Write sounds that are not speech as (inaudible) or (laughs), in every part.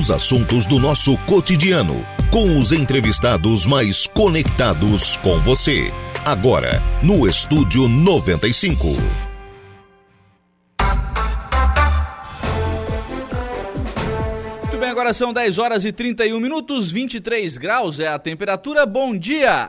Os assuntos do nosso cotidiano, com os entrevistados mais conectados com você. Agora, no Estúdio 95. Muito bem, agora são 10 horas e 31 minutos, 23 graus é a temperatura. Bom dia!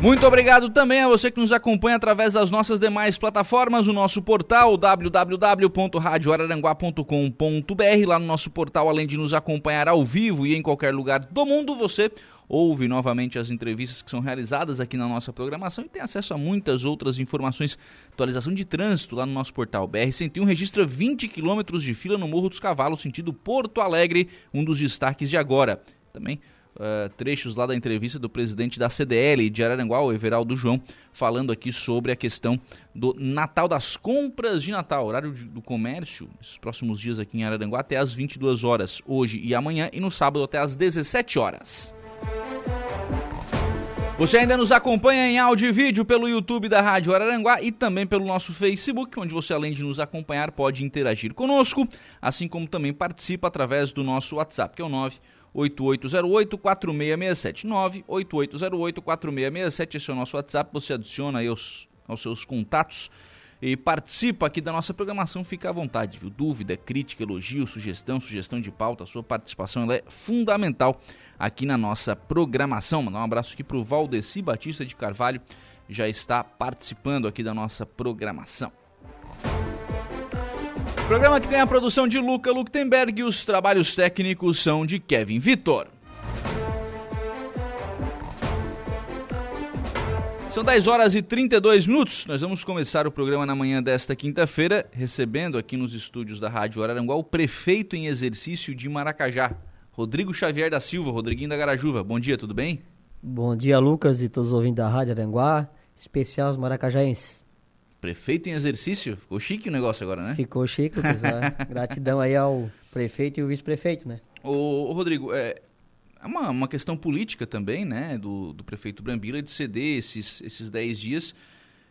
Muito obrigado também a você que nos acompanha através das nossas demais plataformas, o nosso portal www.radioararanguá.com.br. Lá no nosso portal, além de nos acompanhar ao vivo e em qualquer lugar do mundo, você ouve novamente as entrevistas que são realizadas aqui na nossa programação e tem acesso a muitas outras informações. Atualização de trânsito lá no nosso portal. BR-101 registra 20 quilômetros de fila no Morro dos Cavalos, sentido Porto Alegre, um dos destaques de agora. Também Uh, trechos lá da entrevista do presidente da CDL de Araranguá, o Everaldo João, falando aqui sobre a questão do Natal, das compras de Natal, horário de, do comércio, nesses próximos dias aqui em Araranguá, até às 22 horas, hoje e amanhã, e no sábado até às 17 horas. Você ainda nos acompanha em áudio e vídeo pelo YouTube da Rádio Araranguá e também pelo nosso Facebook, onde você, além de nos acompanhar, pode interagir conosco, assim como também participa através do nosso WhatsApp, que é o 9 8808-4667. 98808-4667, esse é o nosso WhatsApp, você adiciona aí aos, aos seus contatos e participa aqui da nossa programação, fica à vontade, viu? Dúvida, crítica, elogio, sugestão, sugestão de pauta, a sua participação é fundamental aqui na nossa programação. Mandar um abraço aqui para o Valdeci Batista de Carvalho, já está participando aqui da nossa programação. Programa que tem a produção de Luca Luktenberg e os trabalhos técnicos são de Kevin Vitor. São 10 horas e 32 minutos. Nós vamos começar o programa na manhã desta quinta-feira, recebendo aqui nos estúdios da Rádio Araranguá o prefeito em exercício de Maracajá, Rodrigo Xavier da Silva, Rodriguinho da Garajuva. Bom dia, tudo bem? Bom dia, Lucas e todos os ouvintes da Rádio Aranguá, especial os maracajaenses. Prefeito em exercício? Ficou chique o negócio agora, né? Ficou chique, Lucas. (laughs) Gratidão aí ao prefeito e o vice-prefeito, né? Ô, ô Rodrigo, é, é uma, uma questão política também, né, do, do prefeito Brambila de ceder esses, esses 10 dias.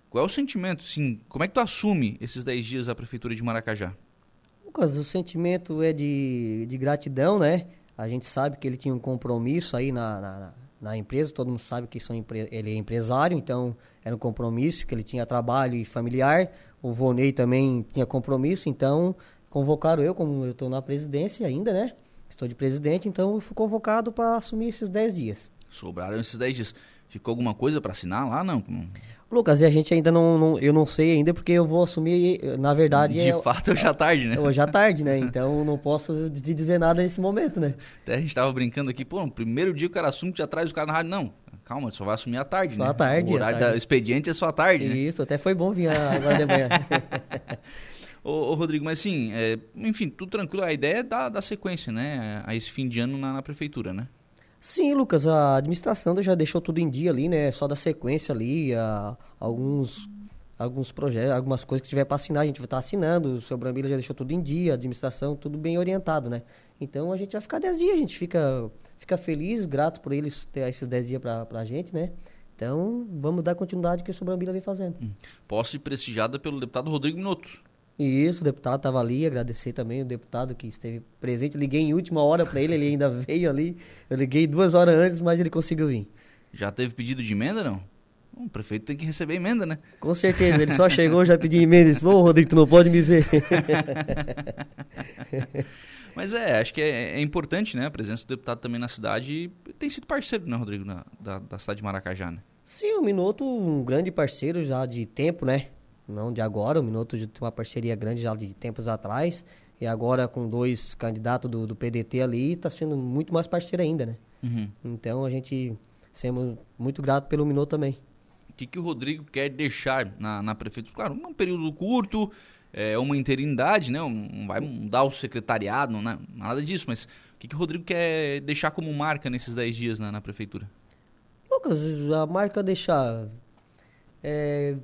Qual é o sentimento, sim? Como é que tu assume esses 10 dias à prefeitura de Maracajá? Lucas, o sentimento é de, de gratidão, né? A gente sabe que ele tinha um compromisso aí na, na, na empresa, todo mundo sabe que são, ele é empresário, então era um compromisso, que ele tinha trabalho e familiar. O Vonei também tinha compromisso, então convocaram eu, como eu estou na presidência ainda, né? Estou de presidente, então fui convocado para assumir esses 10 dias. Sobraram esses 10 dias. Ficou alguma coisa para assinar lá, não? Lucas, e a gente ainda não, não, eu não sei ainda porque eu vou assumir, na verdade... De é, fato, hoje à tarde, né? Hoje à tarde, né? Então não posso te dizer nada nesse momento, né? Até a gente tava brincando aqui, pô, no primeiro dia o cara assume, já traz o cara na rádio, não, calma, só vai assumir à tarde, só né? à tarde. O horário do expediente é só à tarde, né? Isso, até foi bom vir agora de manhã. (laughs) ô, ô, Rodrigo, mas assim, é, enfim, tudo tranquilo, a ideia é dar, dar sequência, né? A esse fim de ano na, na prefeitura, né? Sim, Lucas, a administração já deixou tudo em dia ali, né? Só da sequência ali, a, alguns, alguns projetos, algumas coisas que tiver para assinar, a gente vai estar tá assinando. O seu Brambila já deixou tudo em dia, a administração, tudo bem orientado, né? Então a gente vai ficar 10 dias, a gente fica, fica feliz, grato por eles ter esses 10 dias para a gente, né? Então vamos dar continuidade que o seu Brambila vem fazendo. Hum. Posse prestigiada pelo deputado Rodrigo Minuto. Isso, o deputado estava ali, agradecer também o deputado que esteve presente. Liguei em última hora para ele, ele ainda (laughs) veio ali. Eu liguei duas horas antes, mas ele conseguiu vir. Já teve pedido de emenda, não? o prefeito tem que receber emenda, né? Com certeza, ele só chegou já pediu emenda. Disse, ô Rodrigo, tu não pode me ver. (laughs) Mas é, acho que é, é, importante, né? A presença do deputado também na cidade. Tem sido parceiro, né, Rodrigo, na, da, da cidade de Maracajá, né? Sim, o Minuto, um grande parceiro já de tempo, né? Não de agora, o Minuto tem uma parceria grande já de tempos atrás, e agora com dois candidatos do, do PDT ali, está sendo muito mais parceiro ainda, né? Uhum. Então a gente somos muito grato pelo Minuto também. O que, que o Rodrigo quer deixar na, na prefeitura? Claro, um período curto, é uma interinidade, né? Não vai mudar o secretariado, não, né? nada disso, mas o que, que o Rodrigo quer deixar como marca nesses 10 dias na, na prefeitura? Lucas, a marca deixar É,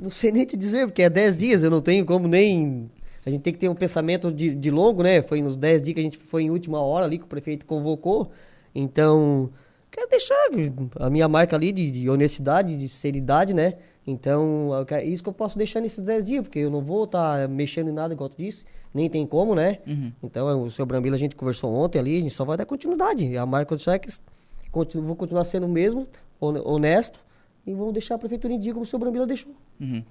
não sei nem te dizer, porque é 10 dias, eu não tenho como nem. A gente tem que ter um pensamento de, de longo, né? Foi nos 10 dias que a gente foi em última hora ali que o prefeito convocou. Então, quero deixar a minha marca ali de, de honestidade, de seriedade, né? Então, é isso que eu posso deixar nesses 10 dias, porque eu não vou estar tá mexendo em nada, igual tu disse, nem tem como, né? Uhum. Então, o seu Brambila a gente conversou ontem ali, a gente só vai dar continuidade. A marca do Cheques, vou continuar sendo o mesmo, honesto, e vou deixar a prefeitura em dia como o seu Brambila deixou. Uhum.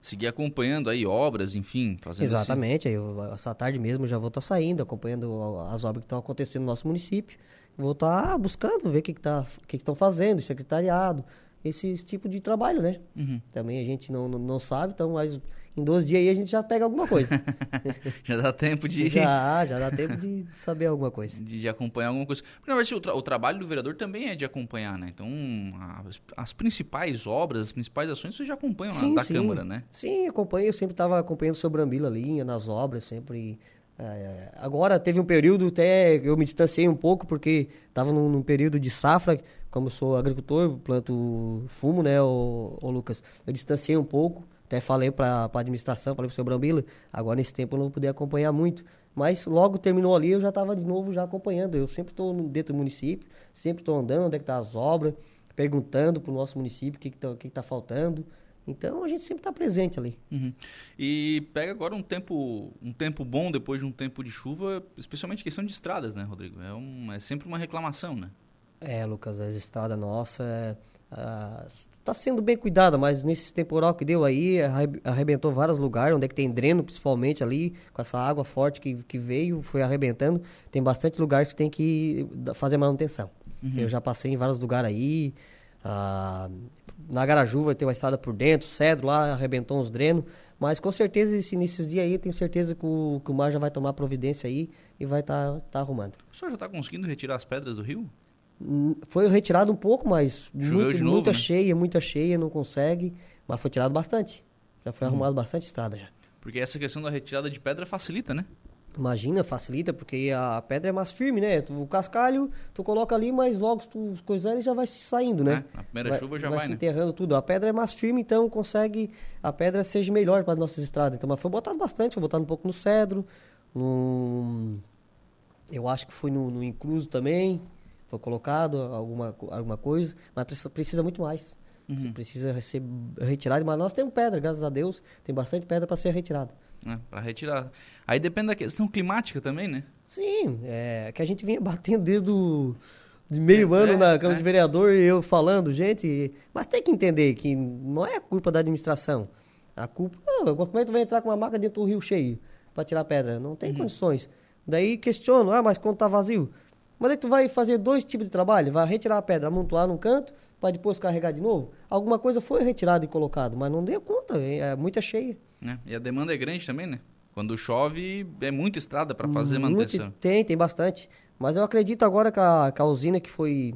Seguir acompanhando aí obras, enfim, fazendo Exatamente, assim. eu, essa tarde mesmo já vou estar tá saindo, acompanhando as obras que estão acontecendo no nosso município. Vou estar tá buscando ver o que estão que que que fazendo, secretariado, esse tipo de trabalho, né? Uhum. Também a gente não, não, não, sabe, então mas em dois dias aí a gente já pega alguma coisa. (laughs) já dá tempo de... Já, já dá tempo de saber alguma coisa. De, de acompanhar alguma coisa. Porque, na verdade, o, tra o, trabalho do vereador também é de acompanhar, né? Então, as, as principais obras, as principais ações, vocês já acompanham sim, da sim. Câmara, né? Sim, acompanho. Eu sempre estava acompanhando o seu Brambila ali, nas obras, sempre... É, agora teve um período até eu me distanciei um pouco porque estava num, num, período de safra como eu sou agricultor, planto fumo, né, o Lucas? Eu distanciei um pouco, até falei para a administração, falei para o seu Brambila, agora nesse tempo eu não pude acompanhar muito. Mas logo terminou ali, eu já estava de novo já acompanhando. Eu sempre estou dentro do município, sempre estou andando onde é que tá as obras, perguntando para o nosso município o que está que tá faltando. Então a gente sempre está presente ali. Uhum. E pega agora um tempo, um tempo bom depois de um tempo de chuva, especialmente questão de estradas, né, Rodrigo? É, um, é sempre uma reclamação, né? É, Lucas, a estrada nossa está sendo bem cuidada, mas nesse temporal que deu aí, arrebentou vários lugares, onde é que tem dreno, principalmente ali, com essa água forte que, que veio, foi arrebentando. Tem bastante lugar que tem que fazer manutenção. Uhum. Eu já passei em vários lugares aí. Ah, na Garaju vai ter uma estrada por dentro, Cedro lá arrebentou uns drenos. Mas com certeza, esse, nesses dias aí, tenho certeza que o, que o mar já vai tomar providência aí e vai estar tá, tá arrumando. O senhor já está conseguindo retirar as pedras do rio? Foi retirado um pouco, mas muito, novo, muita né? cheia, muita cheia, não consegue. Mas foi tirado bastante. Já foi uhum. arrumado bastante estrada já. Porque essa questão da retirada de pedra facilita, né? Imagina, facilita, porque a pedra é mais firme, né? O cascalho, tu coloca ali, mas logo tu coisar ele já vai saindo, né? É, na primeira vai, chuva já vai, vai se né? enterrando tudo. A pedra é mais firme, então consegue a pedra seja melhor para as nossas estradas. Então, mas foi botado bastante, foi botado um pouco no cedro, no... eu acho que foi no, no incluso também foi colocado alguma, alguma coisa, mas precisa, precisa muito mais. Uhum. Precisa ser retirado, mas nós temos pedra, graças a Deus, tem bastante pedra para ser retirada. É, para retirar. Aí depende da questão climática também, né? Sim, é que a gente vinha (laughs) batendo desde o de meio é, ano é, na Câmara é. de Vereador e eu falando, gente, mas tem que entender que não é a culpa da administração. A culpa, como é que tu vai entrar com uma maca dentro do rio cheio para tirar pedra? Não tem uhum. condições. Daí questiono, ah, mas quando tá vazio? Mas aí tu vai fazer dois tipos de trabalho, vai retirar a pedra, amontoar num canto, para depois carregar de novo. Alguma coisa foi retirada e colocada, mas não deu conta, é, é muita cheia. É, e a demanda é grande também, né? Quando chove, é muita estrada para fazer Muito, manutenção. Tem, tem bastante. Mas eu acredito agora que a, que a usina que foi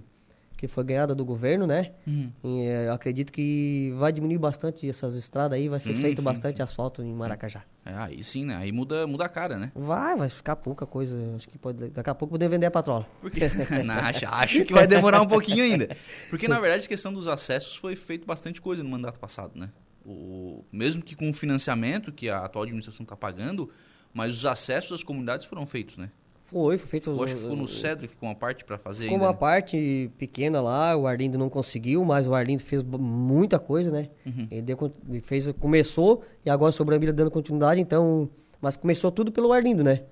que foi ganhada do governo, né? Uhum. E, é, eu acredito que vai diminuir bastante essas estradas aí, vai ser feito sim, bastante sim. asfalto em Maracajá. É, aí sim, né? Aí muda, muda a cara, né? Vai, vai ficar pouca coisa. Acho que pode, daqui a pouco poder vender a patrola. Porque, (laughs) acho, acho que vai demorar um pouquinho ainda. Porque, na verdade, a questão dos acessos foi feito bastante coisa no mandato passado, né? O, mesmo que com o financiamento que a atual administração está pagando, mas os acessos às comunidades foram feitos, né? Foi, foi feito... Acho que ficou no Cedro, ficou uma parte para fazer Ficou ainda, uma né? parte pequena lá, o Arlindo não conseguiu, mas o Arlindo fez muita coisa, né? Uhum. Ele, deu, fez, começou e agora o Sobrambila dando continuidade, então... Mas começou tudo pelo Arlindo, né?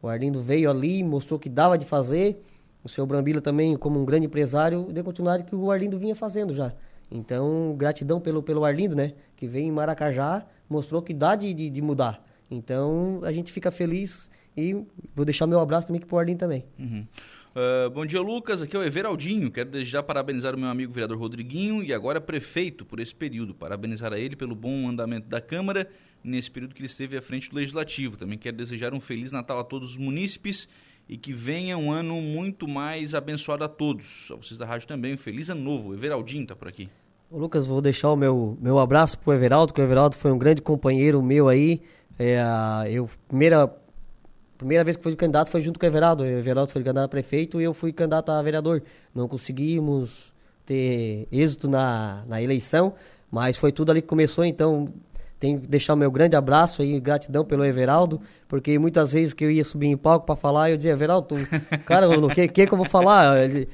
O Arlindo veio ali, mostrou que dava de fazer. O seu Brambila também, como um grande empresário, deu continuidade que o Arlindo vinha fazendo já. Então, gratidão pelo, pelo Arlindo, né? Que veio em Maracajá, mostrou que dá de, de, de mudar. Então, a gente fica feliz e vou deixar meu abraço também para o Arlindo também. Uhum. Uh, bom dia, Lucas. Aqui é o Everaldinho. Quero desde já parabenizar o meu amigo vereador Rodriguinho e agora prefeito por esse período. Parabenizar a ele pelo bom andamento da Câmara nesse período que ele esteve à frente do Legislativo. Também quero desejar um Feliz Natal a todos os munícipes e que venha um ano muito mais abençoado a todos. A vocês da rádio também. Um feliz ano novo. O Everaldinho está por aqui. Ô, Lucas, vou deixar o meu, meu abraço para o Everaldo, que o Everaldo foi um grande companheiro meu aí. É, eu, primeira primeira vez que fui candidato foi junto com o Everaldo. O Everaldo foi candidato a prefeito e eu fui candidato a vereador. Não conseguimos ter êxito na, na eleição, Mas foi tudo ali que começou, então tenho que deixar o meu grande abraço aí, gratidão pelo Everaldo, porque muitas vezes que eu ia subir em palco para falar, eu dizia, Everaldo, cara, o que, que eu vou falar? Ele,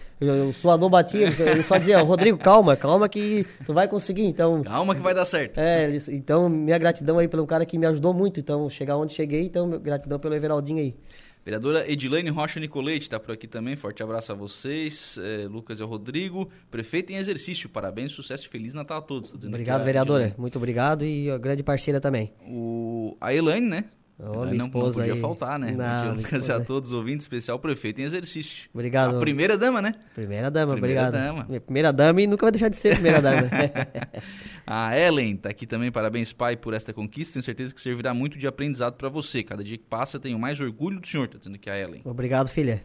o suador batia, ele só dizia, Rodrigo, calma, calma que tu vai conseguir, então... Calma que vai dar certo. É, então minha gratidão aí pelo cara que me ajudou muito, então chegar onde cheguei, então gratidão pelo Everaldinho aí. Vereadora Edilane Rocha Nicolete está por aqui também. Forte abraço a vocês. É, Lucas e o Rodrigo. Prefeito em exercício. Parabéns, sucesso e Feliz Natal a todos. Tá obrigado, vereadora. Edilane. Muito obrigado e a grande parceira também. O, a Elaine, né? Oh, minha não, esposa não podia aí. faltar, né? Não, Lucas e a todos os ouvintes, especial prefeito em exercício. Obrigado. A primeira dama, né? Primeira dama, primeira obrigado. Dama. Primeira dama e nunca vai deixar de ser primeira dama. (laughs) a Ellen tá aqui também, parabéns pai por esta conquista, tenho certeza que servirá muito de aprendizado para você. Cada dia que passa tenho mais orgulho do senhor, tá dizendo aqui a Ellen. Obrigado, filha.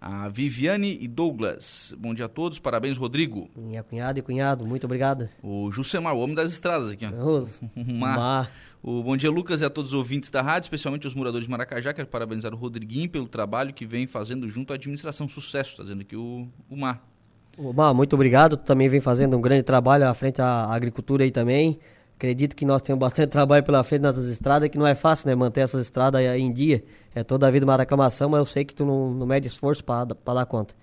A Viviane e Douglas. Bom dia a todos, parabéns, Rodrigo. Minha cunhada e cunhado, muito obrigado. O Jusemar, o homem das estradas aqui, ó. (laughs) Mar. O bom dia, Lucas, e a todos os ouvintes da rádio, especialmente os moradores de Maracajá. Quero parabenizar o Rodriguinho pelo trabalho que vem fazendo junto à administração. Sucesso, está dizendo aqui o, o Mar. O Mar, muito obrigado. Tu também vem fazendo um grande trabalho à frente à agricultura aí também. Acredito que nós temos bastante (laughs) trabalho pela frente nessas estradas, que não é fácil, né? Manter essas estradas em dia. É toda a vida uma reclamação, mas eu sei que tu não, não mede esforço para dar conta.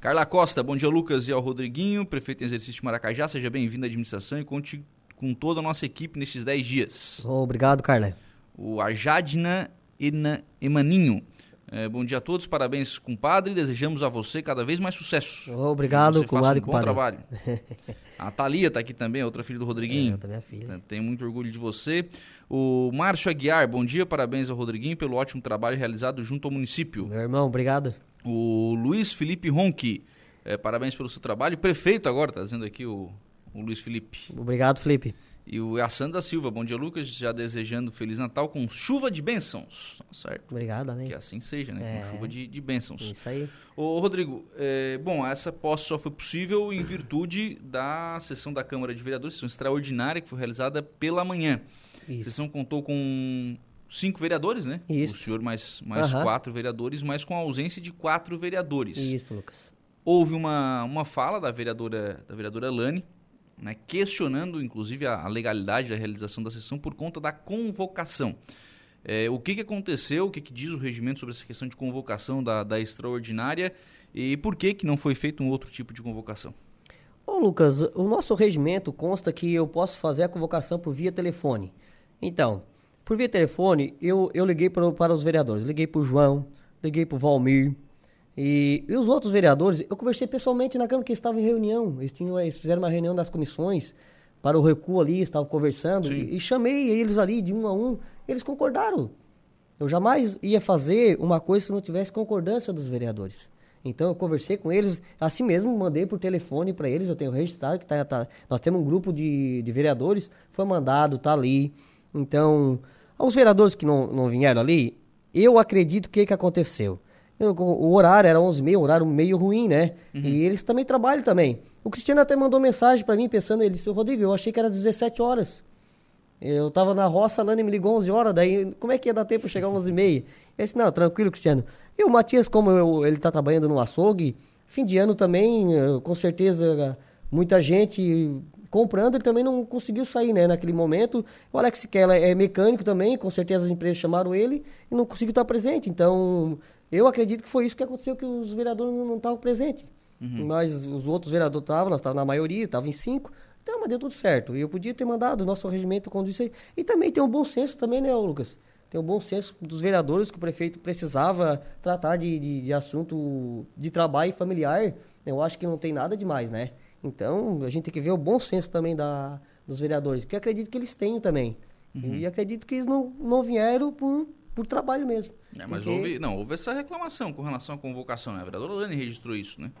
Carla Costa, bom dia, Lucas e ao Rodriguinho, prefeito em exercício de Maracajá. Seja bem-vindo à administração e conte com toda a nossa equipe nesses 10 dias. Obrigado, Carla. O Ajadna Emaninho. É, bom dia a todos, parabéns, compadre. Desejamos a você cada vez mais sucesso. Obrigado, comadre. Um bom trabalho. (laughs) a Thalia está aqui também, outra filha do Rodriguinho. É, também é filha. Tenho muito orgulho de você. O Márcio Aguiar, bom dia, parabéns ao Rodriguinho pelo ótimo trabalho realizado junto ao município. Meu irmão, obrigado. O Luiz Felipe Ronque, é, parabéns pelo seu trabalho. Prefeito agora, está dizendo aqui o, o Luiz Felipe. Obrigado, Felipe. E o a Sandra Silva, bom dia, Lucas. Já desejando Feliz Natal com chuva de bênçãos. Tá certo? Obrigado, amém. Que assim seja, né? É. Com chuva de, de bênçãos. Isso aí. Ô, Rodrigo, é, bom, essa posse só foi possível em virtude da sessão da Câmara de Vereadores, sessão extraordinária que foi realizada pela manhã. Isso. A sessão contou com cinco vereadores, né? Isso. O senhor mais, mais Aham. quatro vereadores, mas com a ausência de quatro vereadores. Isso, Lucas. Houve uma, uma fala da vereadora, da vereadora Lani, né, questionando inclusive a, legalidade da realização da sessão por conta da convocação. É, o que, que aconteceu, o que, que diz o regimento sobre essa questão de convocação da, da extraordinária e por que, que não foi feito um outro tipo de convocação? Ô Lucas, o nosso regimento consta que eu posso fazer a convocação por via telefone. Então, por via telefone, eu, eu liguei para, para os vereadores. Liguei para o João, liguei para o Valmir. E, e os outros vereadores, eu conversei pessoalmente na Câmara que estavam em reunião. Eles, tinham, eles fizeram uma reunião das comissões para o recuo ali, estavam conversando. E, e chamei eles ali de um a um. Eles concordaram. Eu jamais ia fazer uma coisa se não tivesse concordância dos vereadores. Então eu conversei com eles, assim mesmo mandei por telefone para eles, eu tenho registrado que tá, tá- nós temos um grupo de, de vereadores, foi mandado, tá ali. Então, aos vereadores que não, não vieram ali, eu acredito que que aconteceu. O horário era 11h30, um horário meio ruim, né? E eles também trabalham também. O Cristiano até mandou mensagem para mim pensando, ele disse, Rodrigo, eu achei que era 17 horas. Eu tava na roça, a Lani me ligou 11 horas, daí como é que ia dar tempo chegar 11 e meia? Eu disse, não, tranquilo, Cristiano. E o Matias, como eu- ele tá trabalhando no açougue, fim de ano também, eh, com certeza, muita gente comprando, ele também não conseguiu sair, né, naquele momento. O Alex Keller é mecânico também, com certeza as empresas chamaram ele e não conseguiu estar presente. Então, eu acredito que foi isso que aconteceu, que os vereadores não estavam presentes. Mas os outros vereadores estavam, nós estávamos na maioria, estavam em cinco. Então, mas deu tudo certo. E eu podia ter mandado o nosso regimento quando isso aí. E também tem um bom senso também, né, Lucas? Tem um bom senso dos vereadores que o prefeito precisava tratar de, de, de assunto de trabalho familiar. Eu acho que não tem nada demais, né? Então, a gente tem que ver o bom senso também da, dos vereadores, que eu acredito que eles têm também. E acredito que eles não, não vieram por, por trabalho mesmo. É, mas Porque- houve, não, houve essa reclamação com relação à convocação, né? A vereadora Lani registrou isso, né?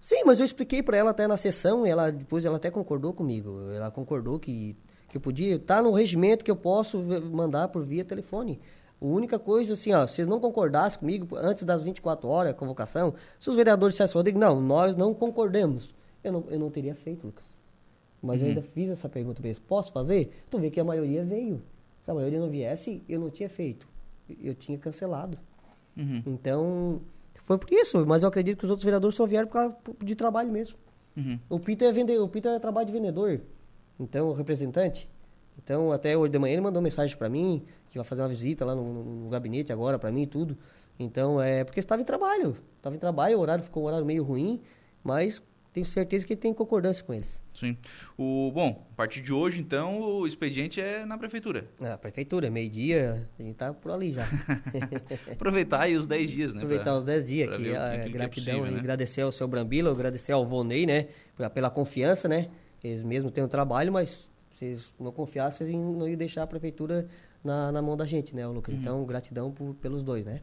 Sim, mas eu expliquei para ela até na sessão e ela depois ela até concordou comigo. Ela concordou que, que eu podia tá no regimento que eu posso mandar por via telefone. A única coisa assim, ó, se vocês não concordassem comigo antes das 24 horas a convocação, se os vereadores dissessem, Rodrigo, não, nós não concordamos, eu não, eu não teria feito, Lucas. Mas eu ainda fiz essa pergunta para eles, posso fazer? Tu vê que a maioria veio. Se a maioria não viesse, eu não tinha feito. Eu tinha cancelado. Uhum. Então, foi por isso. Mas eu acredito que os outros vereadores só vieram por causa de trabalho mesmo. Uhum. O Pita é vender, o Pita é trabalho de vendedor. Então, o representante, então até hoje de manhã ele mandou mensagem para mim, que vai fazer uma visita lá no, no, no gabinete agora para mim e tudo. Então, é porque estava em trabalho. Estava em trabalho, o horário ficou um horário meio ruim, mas tenho certeza que tem concordância com eles. Sim. O, bom, a partir de hoje, então, o expediente é na prefeitura. Na prefeitura, meio-dia, a gente tá por ali já. (laughs) Aproveitar aí os 10 dias, né? Aproveitar pra, os 10 dias, que, a que, que gratidão, é possível, né? agradecer ao seu Brambila, agradecer ao Vonei, né, pela confiança, né? Eles mesmo têm um trabalho, mas se eles não confiassem, não iam deixar a prefeitura na, na mão da gente, né, Lucas? Uhum. Então, gratidão por, pelos dois, né?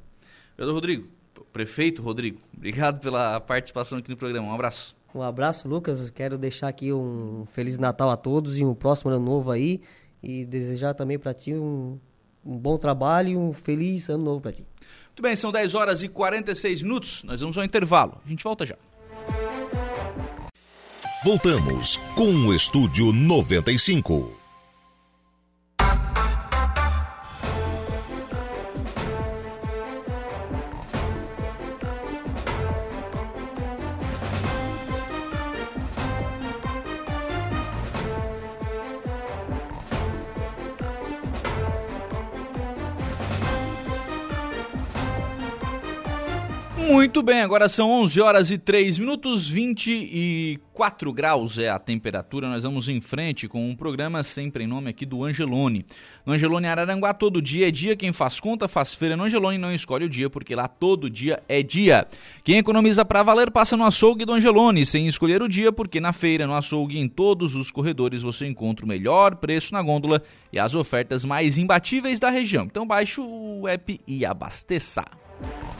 Vereador Rodrigo, prefeito Rodrigo, obrigado pela participação aqui no programa. Um abraço. Um abraço, Lucas. Quero deixar aqui um Feliz Natal a todos e um próximo ano novo aí. E desejar também para ti um, um bom trabalho e um feliz ano novo para ti. Muito bem, são 10 horas e 46 minutos. Nós vamos ao intervalo. A gente volta já. Voltamos com o Estúdio 95. Bem, agora são 11 horas e 3 minutos, 24 graus é a temperatura. Nós vamos em frente com um programa sempre em nome aqui do Angelone. No Angelone Araranguá, todo dia é dia. Quem faz conta, faz feira no Angelone não escolhe o dia, porque lá todo dia é dia. Quem economiza para valer, passa no açougue do Angelone, sem escolher o dia, porque na feira, no açougue, em todos os corredores, você encontra o melhor preço na gôndola e as ofertas mais imbatíveis da região. Então baixe o app e abasteça.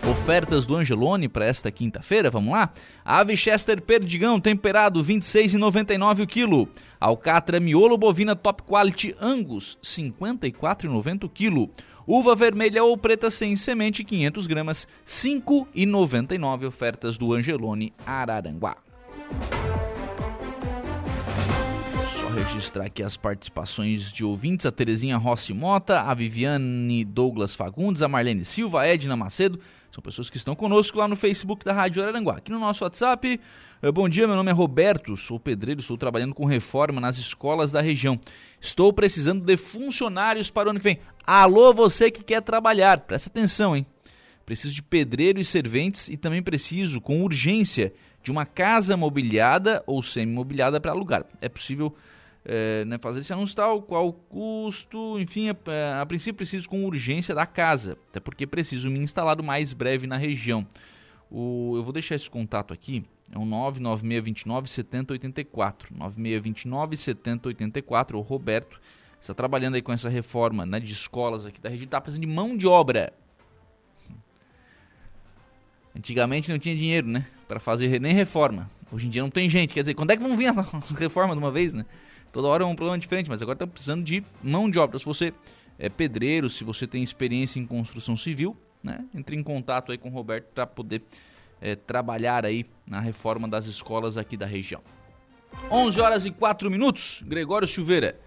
Ofertas do Angelone para esta quinta-feira, vamos lá? Ave Chester Perdigão temperado 26,99 o quilo. Alcatra miolo bovina top quality Angus 54,90 o quilo. Uva vermelha ou preta sem semente 500 gramas 5,99 ofertas do Angelone Araranguá registrar aqui as participações de ouvintes, a Terezinha Rossi Mota, a Viviane Douglas Fagundes, a Marlene Silva, a Edna Macedo, são pessoas que estão conosco lá no Facebook da Rádio Araranguá. Aqui no nosso WhatsApp, eh, bom dia, meu nome é Roberto, sou pedreiro, estou trabalhando com reforma nas escolas da região. Estou precisando de funcionários para o ano que vem. Alô, você que quer trabalhar, presta atenção, hein? Preciso de pedreiro e serventes e também preciso, com urgência, de uma casa mobiliada ou semi-mobiliada para alugar. É possível é, né, fazer esse anúncio tal, qual o custo, enfim, a, é, a, princípio preciso com urgência da casa, até porque preciso me instalar o mais breve na região. O, eu vou deixar esse contato aqui, é o 99629 7084, 9629 7084, o Roberto está trabalhando aí com essa reforma né, de escolas aqui da região, está precisando de mão de obra. Antigamente não tinha dinheiro, né, para fazer nem reforma. Hoje em dia não tem gente, quer dizer, quando é que vão vir a (laughs) reforma de uma vez, né? Toda hora é um problema diferente, mas agora está precisando de mão de obra. Se você é pedreiro, se você tem experiência em construção civil, né, entre em contato aí com o Roberto para poder é, trabalhar aí na reforma das escolas aqui da região. 11 horas e 4 minutos. Gregório Silveira,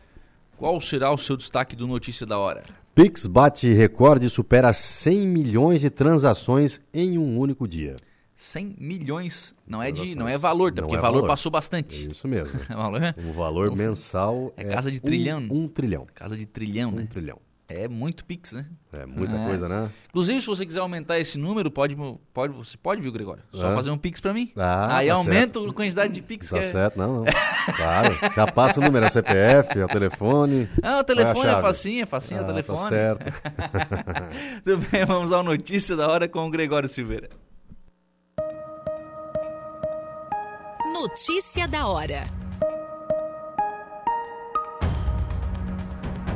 qual será o seu destaque do Notícia da Hora? Pix bate recorde e supera 100 milhões de transações em um único dia. 100 milhões. Não é de, não é valor, tá? porque é valor, valor, passou bastante. É isso mesmo. o (laughs) valor mensal é, é casa de trilhão. Um, um, trilhão. Casa de trilhão, um né? Um trilhão. É muito Pix, né? É muita é. coisa, né? Inclusive, se você quiser aumentar esse número, pode, pode, você pode, viu, Gregório? Só fazer um Pix pra mim. Ah, Aí tá aumenta certo. a quantidade de Pix tá é. certo, não, não. Claro. Já passa o número, é CPF, é o telefone. Ah, o telefone é, é facinho, é facinho, ah, é o telefone. Tá certo. (laughs) Tudo bem, vamos ao Notícia da Hora com o Gregório Silveira. Notícia da hora.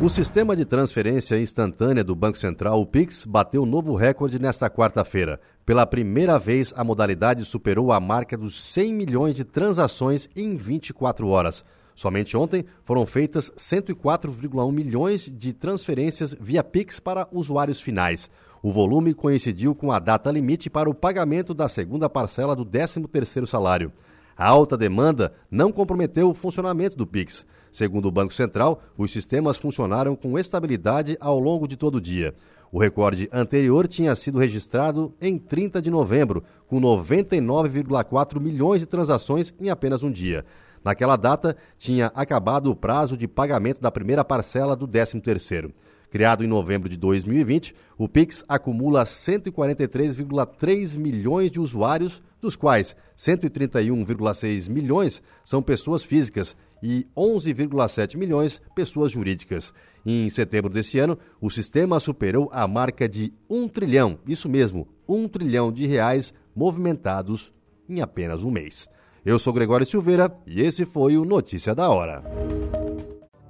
O sistema de transferência instantânea do Banco Central, o Pix, bateu novo recorde nesta quarta-feira. Pela primeira vez, a modalidade superou a marca dos 100 milhões de transações em 24 horas. Somente ontem foram feitas 104,1 milhões de transferências via Pix para usuários finais. O volume coincidiu com a data limite para o pagamento da segunda parcela do 13º salário. A alta demanda não comprometeu o funcionamento do Pix. Segundo o Banco Central, os sistemas funcionaram com estabilidade ao longo de todo o dia. O recorde anterior tinha sido registrado em 30 de novembro, com 99,4 milhões de transações em apenas um dia. Naquela data, tinha acabado o prazo de pagamento da primeira parcela do 13º. Criado em novembro de 2020, o Pix acumula 143,3 milhões de usuários, dos quais 131,6 milhões são pessoas físicas e 11,7 milhões pessoas jurídicas. Em setembro deste ano, o sistema superou a marca de um trilhão, isso mesmo, um trilhão de reais movimentados em apenas um mês. Eu sou Gregório Silveira e esse foi o Notícia da Hora.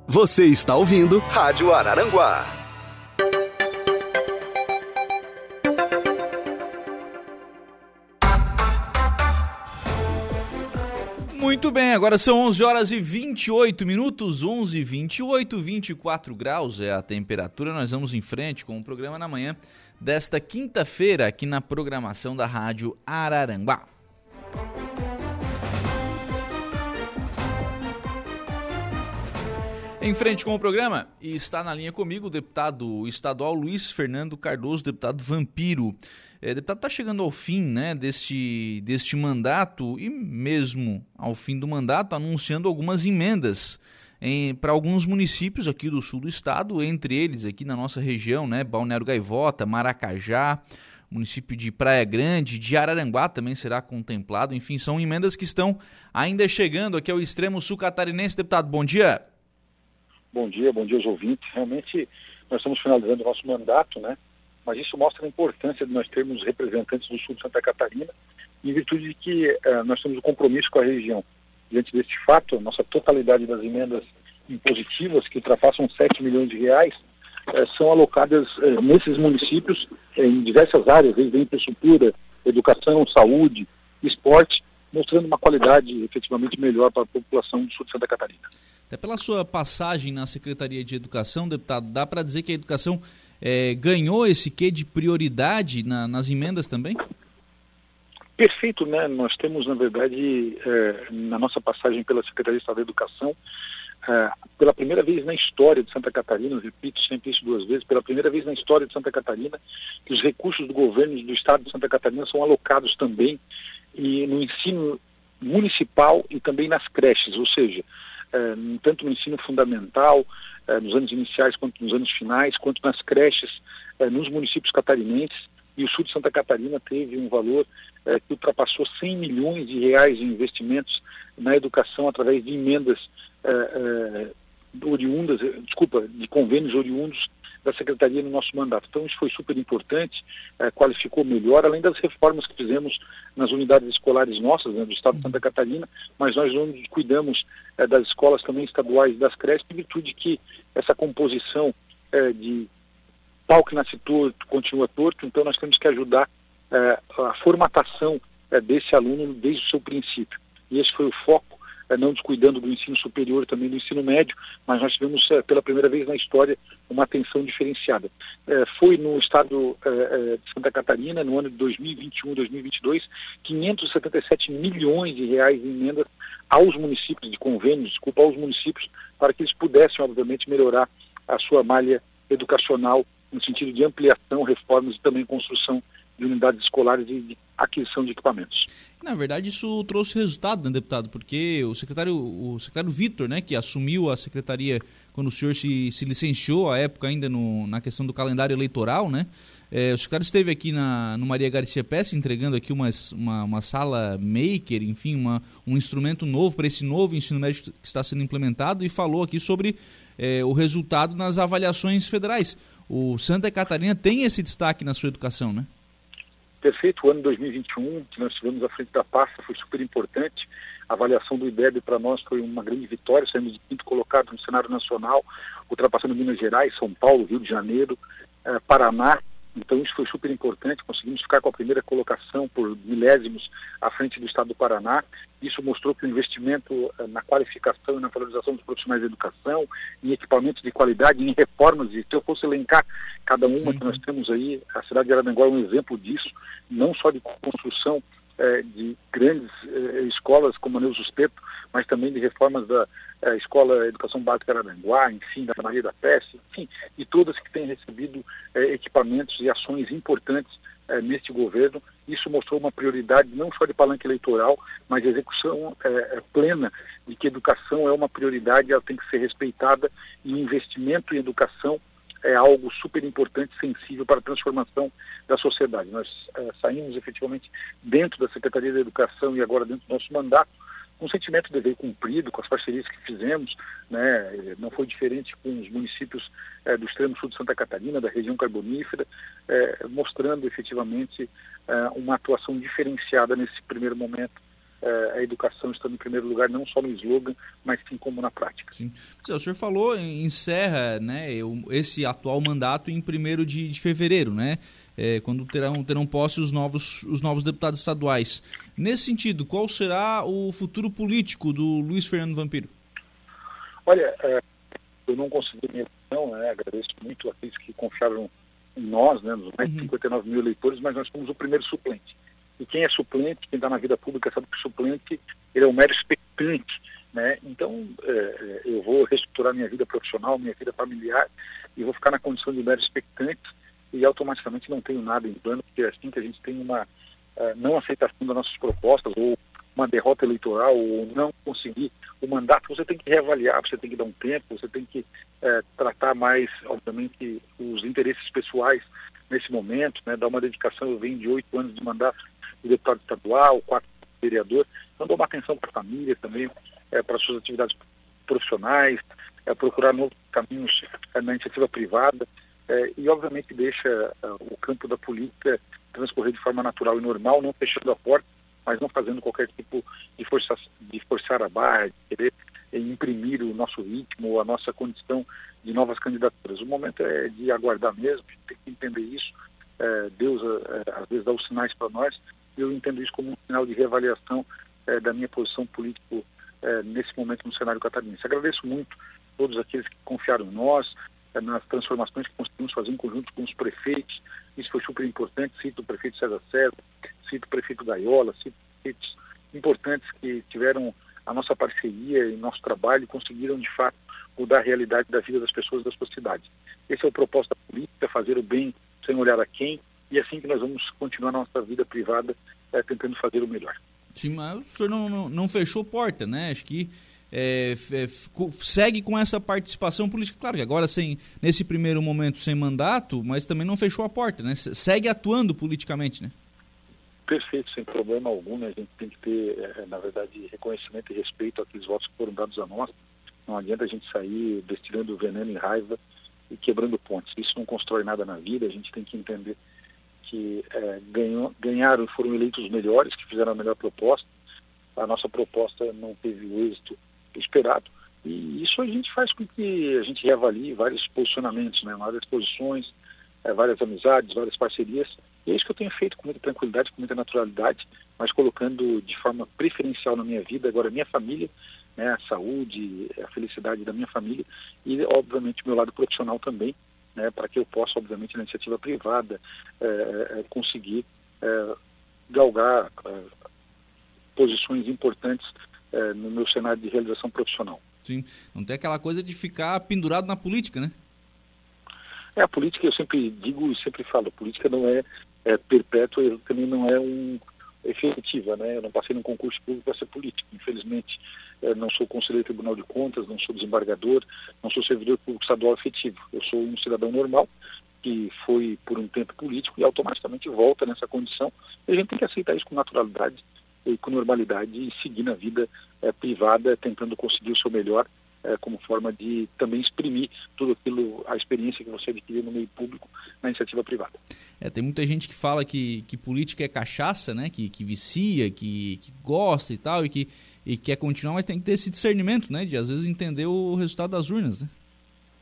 Você está ouvindo Rádio Araranguá. Muito bem, agora são 11 horas e 28 minutos, 11 e 28, 24 graus é a temperatura. Nós vamos em frente com o programa na manhã desta quinta-feira aqui na programação da Rádio Araranguá. Em frente com o programa, e está na linha comigo o deputado estadual Luiz Fernando Cardoso, deputado Vampiro. É, deputado está chegando ao fim né, deste, deste mandato e mesmo ao fim do mandato anunciando algumas emendas para alguns municípios aqui do sul do estado, entre eles aqui na nossa região, né, Balneário Gaivota, Maracajá, município de Praia Grande, de Araranguá também será contemplado. Enfim, são emendas que estão ainda chegando aqui ao extremo sul catarinense. Deputado, bom dia. Bom dia, bom dia aos ouvintes. Realmente, nós estamos finalizando o nosso mandato, né? Mas isso mostra a importância de nós termos representantes do sul de Santa Catarina, em virtude de que eh, nós temos um compromisso com a região. Diante deste fato, nossa totalidade das emendas impositivas, que ultrapassam 7 milhões de reais, eh, são alocadas eh, nesses municípios em diversas áreas, desde infraestrutura, educação, saúde, esporte, mostrando uma qualidade efetivamente melhor para a população do sul de Santa Catarina. Até pela sua passagem na Secretaria de Educação, deputado, dá para dizer que a educação é, ganhou esse quê de prioridade na, nas emendas também? Perfeito, né? Nós temos, na verdade, é, na nossa passagem pela Secretaria de Estado da Educação, é, pela primeira vez na história de Santa Catarina, repito sempre isso duas vezes, pela primeira vez na história de Santa Catarina, que os recursos do governo do Estado de Santa Catarina são alocados também e no ensino municipal e também nas creches, ou seja, é, tanto no ensino fundamental, é, nos anos iniciais quanto nos anos finais, quanto nas creches é, nos municípios catarinenses. E o sul de Santa Catarina teve um valor que ultrapassou 100 milhões de reais em investimentos na educação através de emendas oriundas, desculpa, de convênios oriundos da Secretaria no nosso mandato. Então isso foi super importante, é, qualificou melhor, além das reformas que fizemos nas unidades escolares nossas, né, do Estado de Santa Catarina, mas nós cuidamos é, das escolas também estaduais das creches, em virtude que essa composição é, de pau que nasce torto, continua torto, então nós temos que ajudar a formatação desse aluno desde o seu princípio. E esse foi o foco não descuidando do ensino superior também do ensino médio, mas nós tivemos é, pela primeira vez na história uma atenção diferenciada. É, foi no estado de Santa Catarina, no ano de 2021, 2022, 577 milhões de reais em emendas aos municípios, de convênios, desculpa, aos municípios, para que eles pudessem, obviamente, melhorar a sua malha educacional no sentido de ampliação, reformas e também construção de unidades escolares e de aquisição de equipamentos. Na verdade, isso trouxe resultado, né, deputado? Porque o secretário, o secretário Vitor, né, que assumiu a secretaria quando o senhor se, se licenciou, à época ainda no, na questão do calendário eleitoral, né? É, o secretário esteve aqui na, no Maria Garcia Pérez entregando aqui uma, uma, uma sala maker, enfim, uma, um instrumento novo para esse novo ensino médio que está sendo implementado e falou aqui sobre é, o resultado nas avaliações federais. O Santa Catarina tem esse destaque na sua educação, né? Perfeito, o ano 2021 que nós tivemos à frente da pasta foi super importante. A avaliação do IDEB para nós foi uma grande vitória, saímos de quinto colocado no cenário nacional, ultrapassando Minas Gerais, São Paulo, Rio de Janeiro, eh, Paraná então isso foi super importante, conseguimos ficar com a primeira colocação por milésimos à frente do Estado do Paraná. Isso mostrou que o investimento eh, na qualificação e na valorização dos profissionais de educação, em equipamentos de qualidade, em reformas, e se eu fosse elencar cada uma Sim. que nós temos aí, a cidade de Araranguá é um exemplo disso, não só de construção é, de grandes é, escolas como a Neuza Suspeto, mas também de reformas da é, Escola Educação Básica Aranguá, enfim, da Maria da Peste, enfim, e todas que têm recebido equipamentos e ações importantes neste governo. Isso mostrou uma prioridade não só de palanque eleitoral, mas de execução é, plena de que educação é uma prioridade, ela tem que ser respeitada e investimento em educação é algo super importante, sensível para a transformação da sociedade. Nós é, saímos efetivamente dentro da Secretaria da Educação e agora dentro do nosso mandato com um sentimento de dever cumprido, com as parcerias que fizemos, né, não foi diferente com os municípios é, do extremo sul de Santa Catarina, da região carbonífera, é, mostrando efetivamente uma atuação diferenciada nesse primeiro momento a educação estando em primeiro lugar, não só no slogan, mas sim como na prática. Sim. O senhor falou, encerra né, esse atual mandato em 1 de, de fevereiro, né? É, quando terão, terão posse os novos, os novos deputados estaduais. Nesse sentido, qual será o futuro político do Luiz Fernando Vampiro? Olha, é, eu não consegui minha opinião, né? agradeço muito aqueles que confiaram em nós, né, nos mais de uhum. 59 mil eleitores, mas nós somos o primeiro suplente. E quem é suplente, quem está na vida pública sabe que suplente ele é um mero expectante. Né? Então, é, é, eu vou reestruturar minha vida profissional, minha vida familiar, e vou ficar na condição de mero expectante e automaticamente não tenho nada em plano, porque é assim que a gente tem uma uh, não aceitação das nossas propostas, ou uma derrota eleitoral, ou não conseguir o mandato, você tem que reavaliar, você tem que dar um tempo, você tem que tratar mais, obviamente, os interesses pessoais nesse momento, né? dar uma dedicação, eu venho de oito anos de mandato deputado estadual, quatro vereador, então uma atenção para a família também, é, para suas atividades profissionais, é, procurar novos caminhos é, na iniciativa privada e obviamente deixa o campo da política transcorrer de forma natural e normal, não fechando a porta, mas não fazendo qualquer tipo de, força, de forçar a barra, de querer imprimir o nosso ritmo, a nossa condição de novas candidaturas. O momento é de aguardar mesmo, tem que entender isso. Deus às vezes dá os sinais para nós, eu entendo isso como um sinal de reavaliação é, da minha posição político é, nesse momento no cenário catarinense. Agradeço muito todos aqueles que confiaram em nós, é, nas transformações que conseguimos fazer em conjunto com os prefeitos. Isso foi super importante. Cito o prefeito César César, cito o prefeito Gaiola, cito prefeitos importantes que tiveram a nossa parceria e nosso trabalho e conseguiram, de fato, mudar a realidade da vida das pessoas da sua cidade. Esse é o propósito da política, fazer o bem sem olhar a quem, e é assim que nós vamos continuar a nossa vida privada é, tentando fazer o melhor. Sim, mas o senhor não, não, não fechou porta, né? Acho que é, é, segue com essa participação política. Claro que agora sem, nesse primeiro momento sem mandato, mas também não fechou a porta, né? Segue atuando politicamente, né? Perfeito, sem problema algum. Né? A gente tem que ter, na verdade, reconhecimento e respeito àqueles votos que foram dados a nós. Não adianta a gente sair destilando veneno e raiva e quebrando pontes. Isso não constrói nada na vida. A gente tem que entender que é, ganhou, ganharam foram eleitos os melhores, que fizeram a melhor proposta. A nossa proposta não teve o êxito esperado. E isso a gente faz com que a gente reavalie vários posicionamentos, né? várias posições, é, várias amizades, várias parcerias. E é isso que eu tenho feito com muita tranquilidade, com muita naturalidade, mas colocando de forma preferencial na minha vida agora a minha família, né? a saúde, a felicidade da minha família e, obviamente, meu lado profissional também, né, para que eu possa, obviamente, na iniciativa privada, é, é, é conseguir é, galgar é, posições importantes no meu cenário de realização profissional. Sim, não tem aquela coisa de ficar pendurado na política, né? É, a política, eu sempre digo e sempre falo, a política não é, é perpétua, também não é um efetiva, né? Eu não passei num concurso público para ser político, infelizmente. É, não sou conselheiro do Tribunal de Contas, não sou desembargador, não sou servidor público estadual efetivo. Eu sou um cidadão normal que foi por um tempo político e automaticamente volta nessa condição. E a gente tem que aceitar isso com naturalidade e com normalidade e seguir na vida é, privada, tentando conseguir o seu melhor é, como forma de também exprimir tudo aquilo, a experiência que você adquiriu no meio público na iniciativa privada. É, tem muita gente que fala que, que política é cachaça, né? Que, que vicia, que, que gosta e tal, e que e quer continuar, mas tem que ter esse discernimento, né? De às vezes entender o resultado das urnas, né?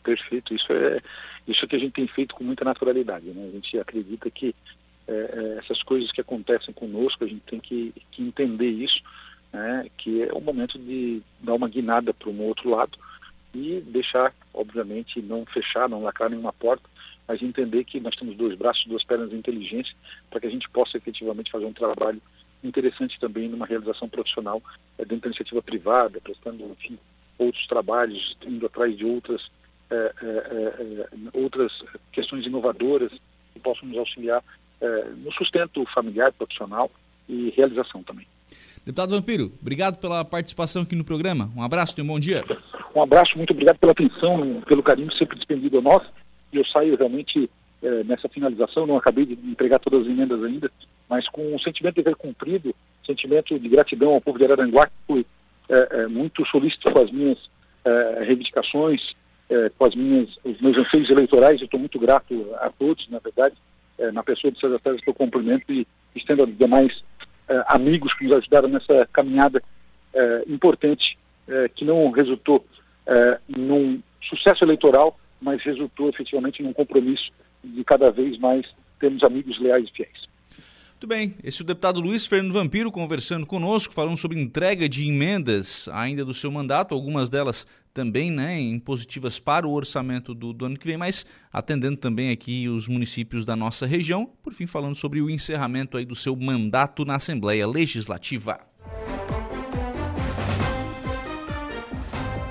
Perfeito, isso é isso que a gente tem feito com muita naturalidade, né? A gente acredita que é, é essas coisas que acontecem conosco, a gente tem que, que entender isso, né? Que é o momento de dar uma guinada para um outro lado e deixar, obviamente, não fechar, não lacrar nenhuma porta, mas entender que nós temos dois braços, duas pernas de inteligência para que a gente possa efetivamente fazer um trabalho interessante também numa realização profissional é, dentro da iniciativa privada, prestando, enfim, outros trabalhos, indo atrás de outras, é, é, outras questões inovadoras que possam nos auxiliar no sustento familiar, profissional e realização também. Deputado Vampiro, obrigado pela participação aqui no programa. Um abraço e um bom dia. Um abraço, muito obrigado pela atenção, pelo carinho sempre dispendido a nós. E eu saio realmente é, nessa finalização, não acabei de entregar todas as emendas ainda, mas com o sentimento de ter cumprido, sentimento de gratidão ao povo de Araranguá, que foi é, muito solícito com as minhas reivindicações, com as minhas, os meus anseios eleitorais. Eu estou muito grato a todos, na verdade, na pessoa de César Teres que eu cumprimento e estendo a demais amigos que nos ajudaram nessa caminhada importante, que não resultou num sucesso eleitoral, mas resultou efetivamente num compromisso de cada vez mais termos amigos leais e fiéis. Muito bem, esse é o deputado Luiz Fernando Vampiro conversando conosco, falando sobre entrega de emendas ainda do seu mandato, algumas delas também né, impositivas para o orçamento do, do ano que vem, mas atendendo também aqui os municípios da nossa região, por fim falando sobre o encerramento aí do seu mandato na Assembleia Legislativa.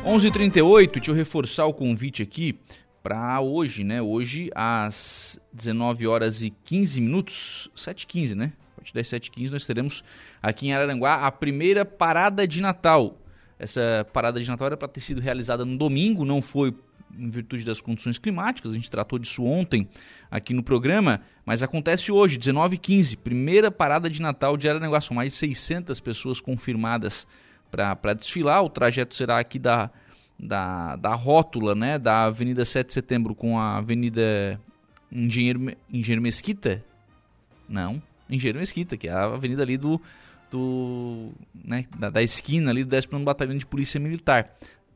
11:38, deixa eu reforçar o convite aqui para hoje, né? Hoje às 19 horas e 15 minutos, 7h15, né? A partir das 7h15 nós teremos aqui em Araranguá a primeira parada de Natal. Essa parada de Natal era para ter sido realizada no domingo, não foi em virtude das condições climáticas, a gente tratou disso ontem aqui no programa, mas acontece hoje, 19h15, primeira parada de Natal de Araranguá, são mais de 600 pessoas confirmadas para desfilar, o trajeto será aqui da da, da rótula né, da Avenida 7 de Setembro com a Avenida Engenheiro, Engenheiro Mesquita? Não, Engenheiro Mesquita, que é a avenida ali do, do né, da, da esquina ali do 10 Batalhão de Polícia Militar.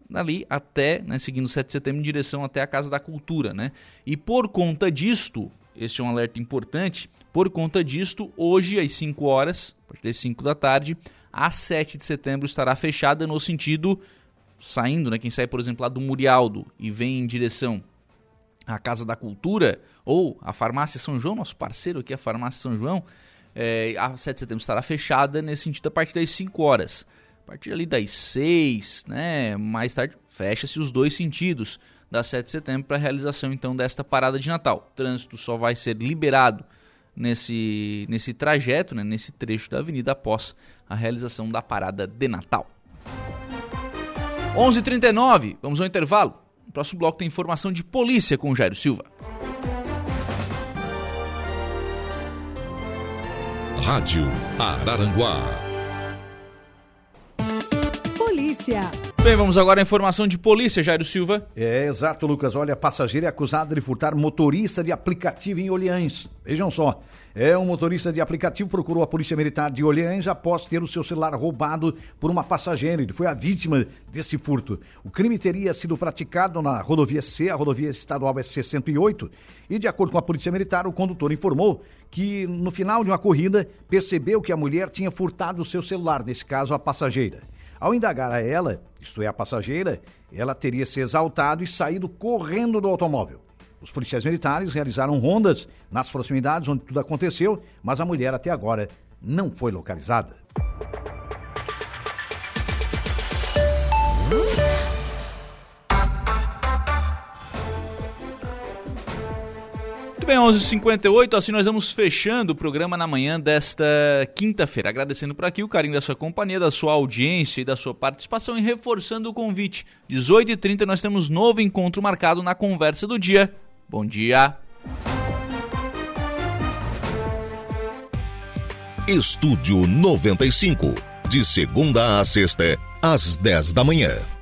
Dali até, né, seguindo 7 de setembro em direção até a Casa da Cultura, né? E por conta disto, este é um alerta importante, por conta disto, hoje às 5 horas, a partir das 5 da tarde, a 7 de setembro estará fechada no sentido saindo, né, quem sai, por exemplo, lá do Murialdo e vem em direção à Casa da Cultura ou a Farmácia São João, nosso parceiro aqui, a Farmácia São João, é, a 7 de setembro estará fechada nesse sentido a partir das 5 horas. A partir ali das 6, né, mais tarde, fecha-se os dois sentidos da 7 de setembro para a realização então desta parada de Natal. O trânsito só vai ser liberado nesse, nesse trajeto, né, nesse trecho da avenida após a realização da parada de Natal. 11:39. Vamos ao intervalo. No próximo bloco tem informação de polícia com o Jairo Silva. Rádio Araranguá. Polícia. Bem, vamos agora à informação de polícia, Jairo Silva. É, exato, Lucas. Olha, passageiro é acusado de furtar motorista de aplicativo em Olhães. Vejam só, é um motorista de aplicativo procurou a Polícia Militar de Olhães após ter o seu celular roubado por uma passageira. Ele foi a vítima desse furto. O crime teria sido praticado na rodovia C, a rodovia estadual SC 108, e de acordo com a Polícia Militar, o condutor informou que no final de uma corrida percebeu que a mulher tinha furtado o seu celular, nesse caso a passageira. Ao indagar a ela, isto é, a passageira, ela teria se exaltado e saído correndo do automóvel. Os policiais militares realizaram rondas nas proximidades onde tudo aconteceu, mas a mulher até agora não foi localizada. Muito bem, 11h58, assim nós vamos fechando o programa na manhã desta quinta-feira. Agradecendo por aqui o carinho da sua companhia, da sua audiência e da sua participação e reforçando o convite. 18h30 nós temos novo encontro marcado na conversa do dia. Bom dia. Estúdio 95, de segunda a sexta, às 10 da manhã.